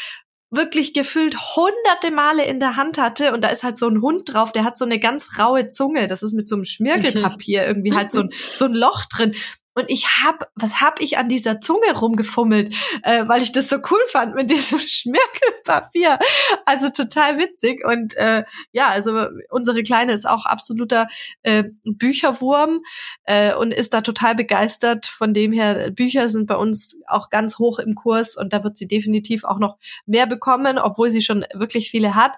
wirklich gefühlt hunderte Male in der Hand hatte und da ist halt so ein Hund drauf, der hat so eine ganz raue Zunge, das ist mit so einem Schmirgelpapier irgendwie halt so ein, so ein Loch drin und ich hab, was hab ich an dieser Zunge rumgefummelt, äh, weil ich das so cool fand mit [LAUGHS] diesem Schmirkelpapier. Also total witzig. Und äh, ja, also unsere Kleine ist auch absoluter äh, Bücherwurm äh, und ist da total begeistert. Von dem her, Bücher sind bei uns auch ganz hoch im Kurs und da wird sie definitiv auch noch mehr bekommen, obwohl sie schon wirklich viele hat.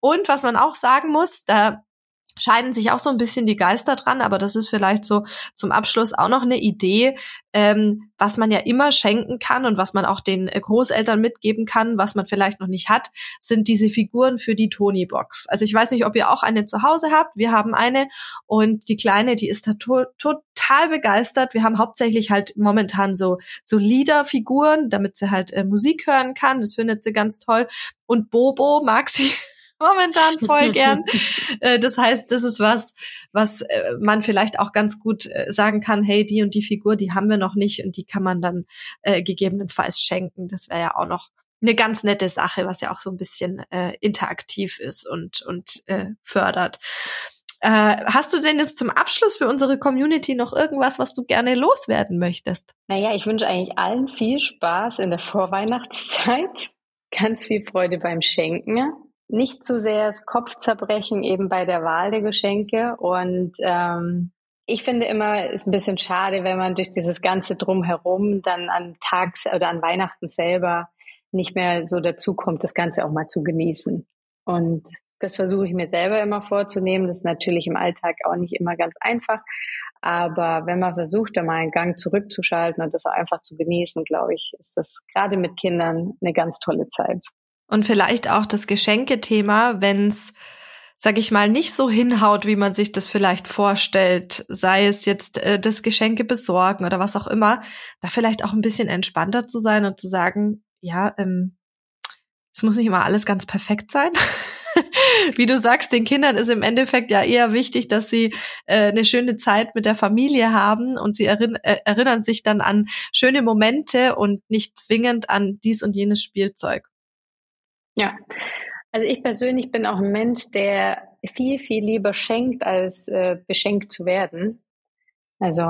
Und was man auch sagen muss, da scheiden sich auch so ein bisschen die Geister dran, aber das ist vielleicht so zum Abschluss auch noch eine Idee, ähm, was man ja immer schenken kann und was man auch den äh, Großeltern mitgeben kann, was man vielleicht noch nicht hat, sind diese Figuren für die Tony-Box. Also ich weiß nicht, ob ihr auch eine zu Hause habt. Wir haben eine und die Kleine, die ist da to total begeistert. Wir haben hauptsächlich halt momentan so so Liederfiguren, damit sie halt äh, Musik hören kann. Das findet sie ganz toll. Und Bobo mag sie momentan voll gern. [LAUGHS] Äh, das heißt, das ist was, was äh, man vielleicht auch ganz gut äh, sagen kann, hey, die und die Figur, die haben wir noch nicht und die kann man dann äh, gegebenenfalls schenken. Das wäre ja auch noch eine ganz nette Sache, was ja auch so ein bisschen äh, interaktiv ist und, und äh, fördert. Äh, hast du denn jetzt zum Abschluss für unsere Community noch irgendwas, was du gerne loswerden möchtest? Naja, ich wünsche eigentlich allen viel Spaß in der Vorweihnachtszeit, ganz viel Freude beim Schenken, nicht zu sehr das Kopfzerbrechen eben bei der Wahl der Geschenke und ähm, ich finde immer, ist ein bisschen schade, wenn man durch dieses ganze Drumherum dann an Tags oder an Weihnachten selber nicht mehr so dazu kommt, das Ganze auch mal zu genießen. Und das versuche ich mir selber immer vorzunehmen. Das ist natürlich im Alltag auch nicht immer ganz einfach. Aber wenn man versucht, da mal einen Gang zurückzuschalten und das auch einfach zu genießen, glaube ich, ist das gerade mit Kindern eine ganz tolle Zeit. Und vielleicht auch das Geschenkethema, wenn es, sag ich mal, nicht so hinhaut, wie man sich das vielleicht vorstellt, sei es jetzt äh, das Geschenke besorgen oder was auch immer, da vielleicht auch ein bisschen entspannter zu sein und zu sagen, ja, ähm, es muss nicht immer alles ganz perfekt sein. [LAUGHS] Wie du sagst, den Kindern ist im Endeffekt ja eher wichtig, dass sie äh, eine schöne Zeit mit der Familie haben und sie erinn äh, erinnern sich dann an schöne Momente und nicht zwingend an dies und jenes Spielzeug. Ja, also ich persönlich bin auch ein Mensch, der viel, viel lieber schenkt, als äh, beschenkt zu werden. Also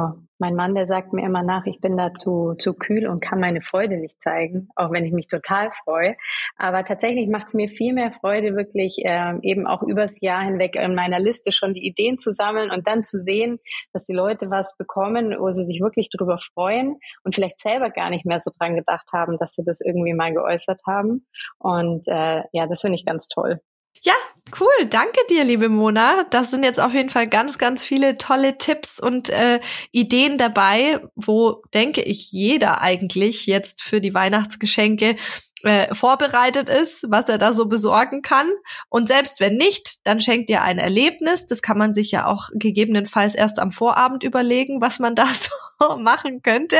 mein Mann, der sagt mir immer nach, ich bin da zu, zu kühl und kann meine Freude nicht zeigen, auch wenn ich mich total freue. Aber tatsächlich macht es mir viel mehr Freude, wirklich ähm, eben auch übers Jahr hinweg in meiner Liste schon die Ideen zu sammeln und dann zu sehen, dass die Leute was bekommen, wo sie sich wirklich drüber freuen und vielleicht selber gar nicht mehr so dran gedacht haben, dass sie das irgendwie mal geäußert haben. Und äh, ja, das finde ich ganz toll. Ja, cool. Danke dir, liebe Mona. Das sind jetzt auf jeden Fall ganz, ganz viele tolle Tipps und äh, Ideen dabei, wo, denke ich, jeder eigentlich jetzt für die Weihnachtsgeschenke äh, vorbereitet ist, was er da so besorgen kann. Und selbst wenn nicht, dann schenkt ihr ein Erlebnis. Das kann man sich ja auch gegebenenfalls erst am Vorabend überlegen, was man [LAUGHS] da so machen könnte.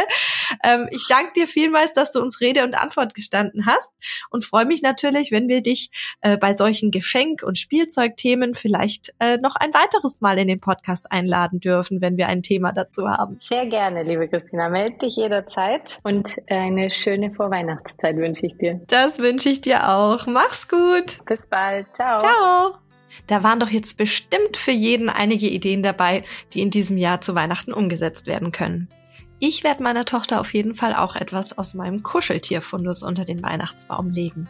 Ähm, ich danke dir vielmals, dass du uns Rede und Antwort gestanden hast und freue mich natürlich, wenn wir dich äh, bei solchen Geschenk- und Spielzeugthemen vielleicht äh, noch ein weiteres Mal in den Podcast einladen dürfen, wenn wir ein Thema dazu haben. Sehr gerne, liebe Christina. Meld dich jederzeit und eine schöne Vorweihnachtszeit wünsche ich dir. Das wünsche ich dir auch. Mach's gut. Bis bald. Ciao. Ciao. Da waren doch jetzt bestimmt für jeden einige Ideen dabei, die in diesem Jahr zu Weihnachten umgesetzt werden können. Ich werde meiner Tochter auf jeden Fall auch etwas aus meinem Kuscheltierfundus unter den Weihnachtsbaum legen.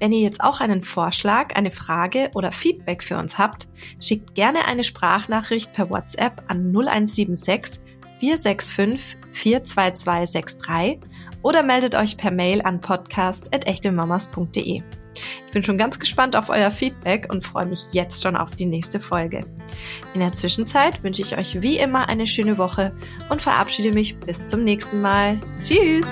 Wenn ihr jetzt auch einen Vorschlag, eine Frage oder Feedback für uns habt, schickt gerne eine Sprachnachricht per WhatsApp an 0176 465 42263 oder meldet euch per Mail an podcast.echtemamas.de. Ich bin schon ganz gespannt auf euer Feedback und freue mich jetzt schon auf die nächste Folge. In der Zwischenzeit wünsche ich euch wie immer eine schöne Woche und verabschiede mich bis zum nächsten Mal. Tschüss!